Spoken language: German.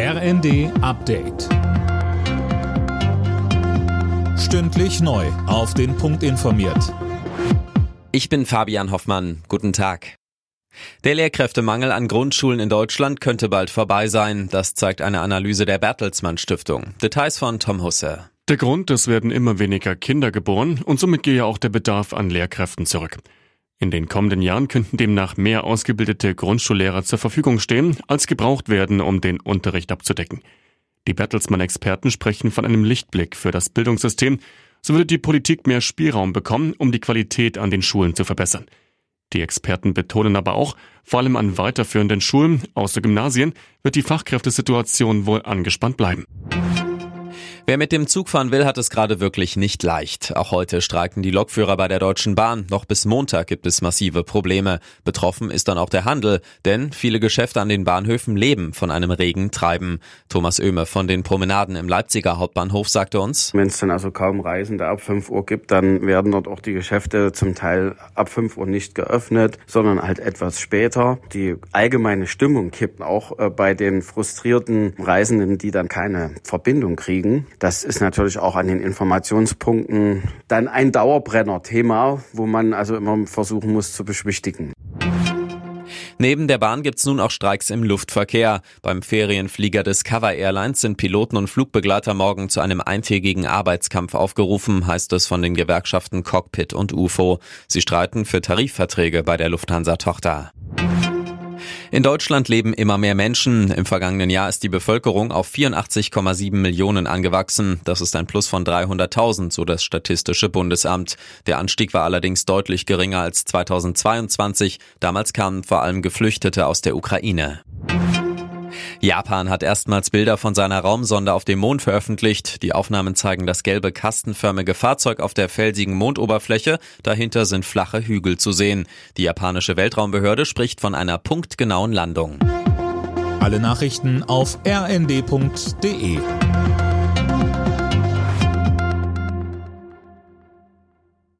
RND Update. Stündlich neu. Auf den Punkt informiert. Ich bin Fabian Hoffmann. Guten Tag. Der Lehrkräftemangel an Grundschulen in Deutschland könnte bald vorbei sein. Das zeigt eine Analyse der Bertelsmann Stiftung. Details von Tom Husse. Der Grund, es werden immer weniger Kinder geboren und somit gehe auch der Bedarf an Lehrkräften zurück. In den kommenden Jahren könnten demnach mehr ausgebildete Grundschullehrer zur Verfügung stehen, als gebraucht werden, um den Unterricht abzudecken. Die Bertelsmann-Experten sprechen von einem Lichtblick für das Bildungssystem. So würde die Politik mehr Spielraum bekommen, um die Qualität an den Schulen zu verbessern. Die Experten betonen aber auch, vor allem an weiterführenden Schulen, außer Gymnasien, wird die Fachkräftesituation wohl angespannt bleiben. Wer mit dem Zug fahren will, hat es gerade wirklich nicht leicht. Auch heute streiken die Lokführer bei der Deutschen Bahn. Noch bis Montag gibt es massive Probleme. Betroffen ist dann auch der Handel, denn viele Geschäfte an den Bahnhöfen leben von einem regen Treiben. Thomas Oehme von den Promenaden im Leipziger Hauptbahnhof sagte uns, wenn es dann also kaum Reisende ab 5 Uhr gibt, dann werden dort auch die Geschäfte zum Teil ab 5 Uhr nicht geöffnet, sondern halt etwas später. Die allgemeine Stimmung kippt auch äh, bei den frustrierten Reisenden, die dann keine Verbindung kriegen. Das ist natürlich auch an den Informationspunkten dann ein Dauerbrenner-Thema, wo man also immer versuchen muss zu beschwichtigen. Neben der Bahn gibt's nun auch Streiks im Luftverkehr. Beim Ferienflieger Discover Airlines sind Piloten und Flugbegleiter morgen zu einem eintägigen Arbeitskampf aufgerufen, heißt es von den Gewerkschaften Cockpit und UFO. Sie streiten für Tarifverträge bei der Lufthansa-Tochter. In Deutschland leben immer mehr Menschen. Im vergangenen Jahr ist die Bevölkerung auf 84,7 Millionen angewachsen. Das ist ein Plus von 300.000, so das Statistische Bundesamt. Der Anstieg war allerdings deutlich geringer als 2022. Damals kamen vor allem Geflüchtete aus der Ukraine. Japan hat erstmals Bilder von seiner Raumsonde auf dem Mond veröffentlicht. Die Aufnahmen zeigen das gelbe kastenförmige Fahrzeug auf der felsigen Mondoberfläche. Dahinter sind flache Hügel zu sehen. Die japanische Weltraumbehörde spricht von einer punktgenauen Landung. Alle Nachrichten auf rnd.de